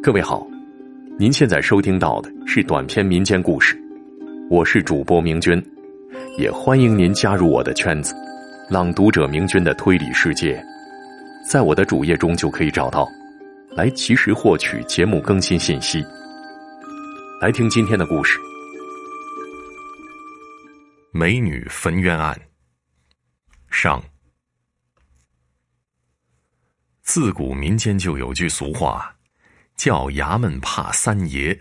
各位好，您现在收听到的是短篇民间故事，我是主播明君，也欢迎您加入我的圈子——朗读者明君的推理世界，在我的主页中就可以找到，来及时获取节目更新信息。来听今天的故事：美女焚冤案上。自古民间就有句俗话，叫“衙门怕三爷”。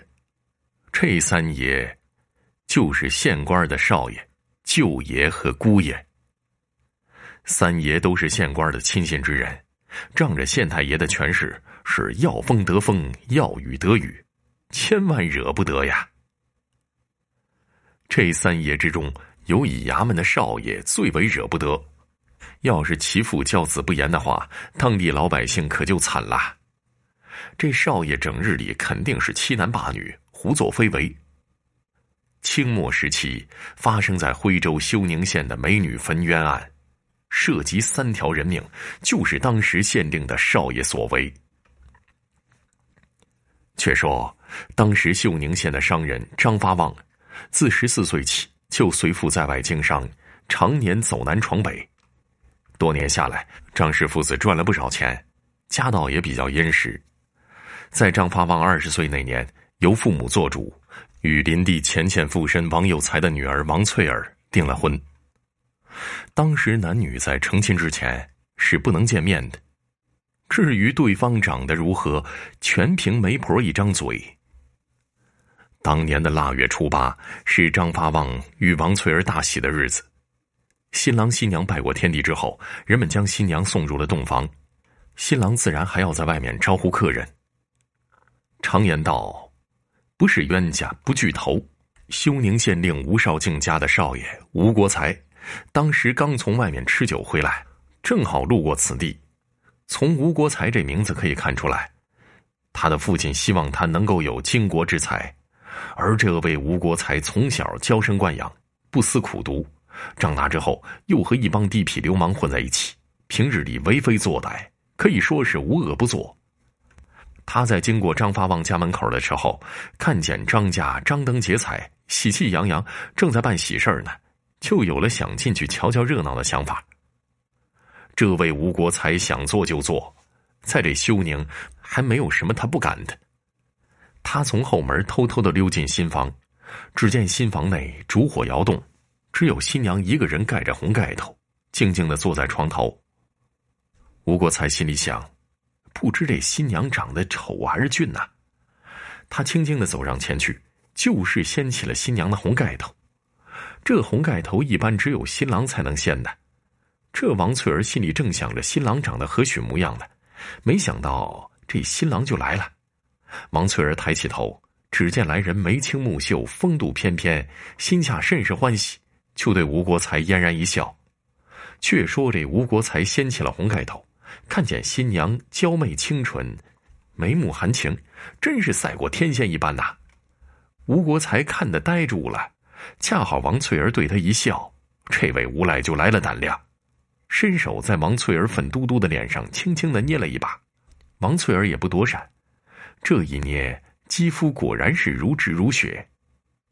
这三爷就是县官的少爷、舅爷和姑爷。三爷都是县官的亲信之人，仗着县太爷的权势，是要风得风，要雨得雨，千万惹不得呀。这三爷之中，有以衙门的少爷最为惹不得。要是其父教子不严的话，当地老百姓可就惨了。这少爷整日里肯定是欺男霸女、胡作非为。清末时期发生在徽州休宁县的美女焚冤案，涉及三条人命，就是当时县令的少爷所为。却说，当时休宁县的商人张发旺，自十四岁起就随父在外经商，常年走南闯北。多年下来，张氏父子赚了不少钱，家道也比较殷实。在张发旺二十岁那年，由父母做主，与邻地前前附身王有才的女儿王翠儿订了婚。当时男女在成亲之前是不能见面的，至于对方长得如何，全凭媒婆一张嘴。当年的腊月初八是张发旺与王翠儿大喜的日子。新郎新娘拜过天地之后，人们将新娘送入了洞房，新郎自然还要在外面招呼客人。常言道：“不是冤家不聚头。”休宁县令吴少敬家的少爷吴国才，当时刚从外面吃酒回来，正好路过此地。从吴国才这名字可以看出来，他的父亲希望他能够有经国之才，而这位吴国才从小娇生惯养，不思苦读。长大之后，又和一帮地痞流氓混在一起，平日里为非作歹，可以说是无恶不作。他在经过张发旺家门口的时候，看见张家张灯结彩，喜气洋洋，正在办喜事儿呢，就有了想进去瞧瞧热闹的想法。这位吴国才想做就做，在这休宁还没有什么他不敢的。他从后门偷偷的溜进新房，只见新房内烛火摇动。只有新娘一个人盖着红盖头，静静的坐在床头。吴国才心里想：不知这新娘长得丑还是俊呢？他轻轻的走上前去，就是掀起了新娘的红盖头。这红盖头一般只有新郎才能掀的。这王翠儿心里正想着新郎长得何许模样呢，没想到这新郎就来了。王翠儿抬起头，只见来人眉清目秀，风度翩翩，心下甚是欢喜。就对吴国才嫣然一笑，却说这吴国才掀起了红盖头，看见新娘娇媚清纯，眉目含情，真是赛过天仙一般呐。吴国才看得呆住了，恰好王翠儿对他一笑，这位无赖就来了胆量，伸手在王翠儿粉嘟嘟的脸上轻轻的捏了一把，王翠儿也不躲闪，这一捏，肌肤果然是如脂如雪。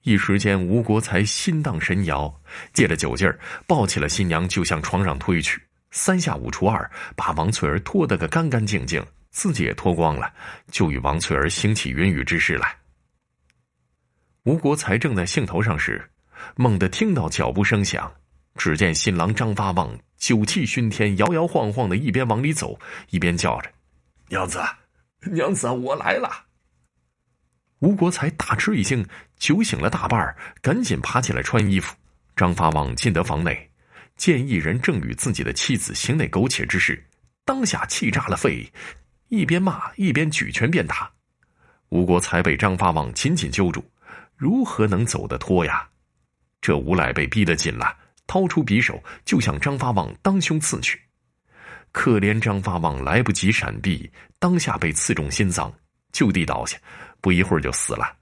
一时间，吴国才心荡神摇，借着酒劲儿，抱起了新娘就向床上推去。三下五除二，把王翠儿脱得个干干净净，自己也脱光了，就与王翠儿行起云雨之事来。吴国才正在兴头上时，猛地听到脚步声响，只见新郎张发旺酒气熏天，摇摇晃晃的，一边往里走，一边叫着：“娘子，娘子，我来了。”吴国才大吃一惊，酒醒了大半赶紧爬起来穿衣服。张发旺进得房内，见一人正与自己的妻子行那苟且之事，当下气炸了肺，一边骂一边举拳便打。吴国才被张发旺紧紧揪住，如何能走得脱呀？这无赖被逼得紧了，掏出匕首就向张发旺当胸刺去。可怜张发旺来不及闪避，当下被刺中心脏，就地倒下。不一会儿就死了。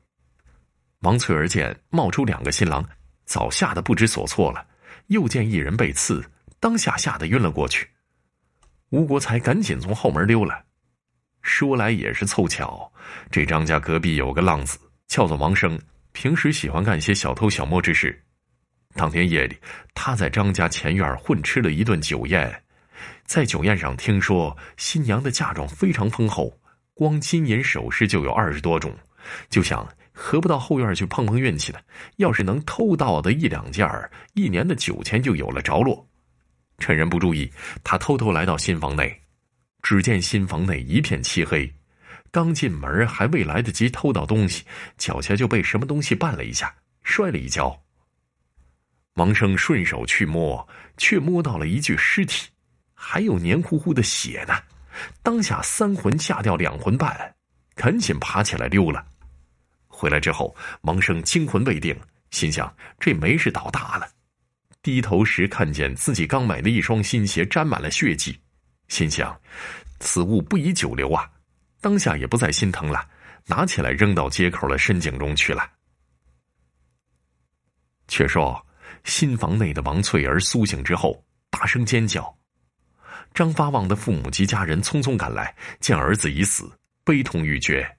王翠儿见冒出两个新郎，早吓得不知所措了。又见一人被刺，当下吓得晕了过去。吴国才赶紧从后门溜了。说来也是凑巧，这张家隔壁有个浪子，叫做王生，平时喜欢干些小偷小摸之事。当天夜里，他在张家前院混吃了一顿酒宴，在酒宴上听说新娘的嫁妆非常丰厚，光金银首饰就有二十多种，就想何不到后院去碰碰运气呢？要是能偷到的一两件一年的酒钱就有了着落。趁人不注意，他偷偷来到新房内，只见新房内一片漆黑，刚进门还未来得及偷到东西，脚下就被什么东西绊了一下，摔了一跤。王生顺手去摸，却摸到了一具尸体，还有黏糊糊的血呢。当下三魂吓掉两魂半，赶紧爬起来溜了。回来之后，王生惊魂未定，心想这没事倒大了。低头时看见自己刚买的一双新鞋沾满了血迹，心想此物不宜久留啊。当下也不再心疼了，拿起来扔到街口的深井中去了。却说。新房内的王翠儿苏醒之后，大声尖叫。张发旺的父母及家人匆匆赶来，见儿子已死，悲痛欲绝。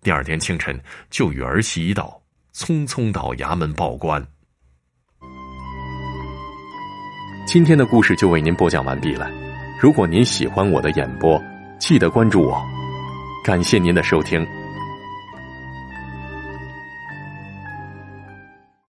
第二天清晨，就与儿媳一道，匆匆到衙门报官。今天的故事就为您播讲完毕了。如果您喜欢我的演播，记得关注我。感谢您的收听。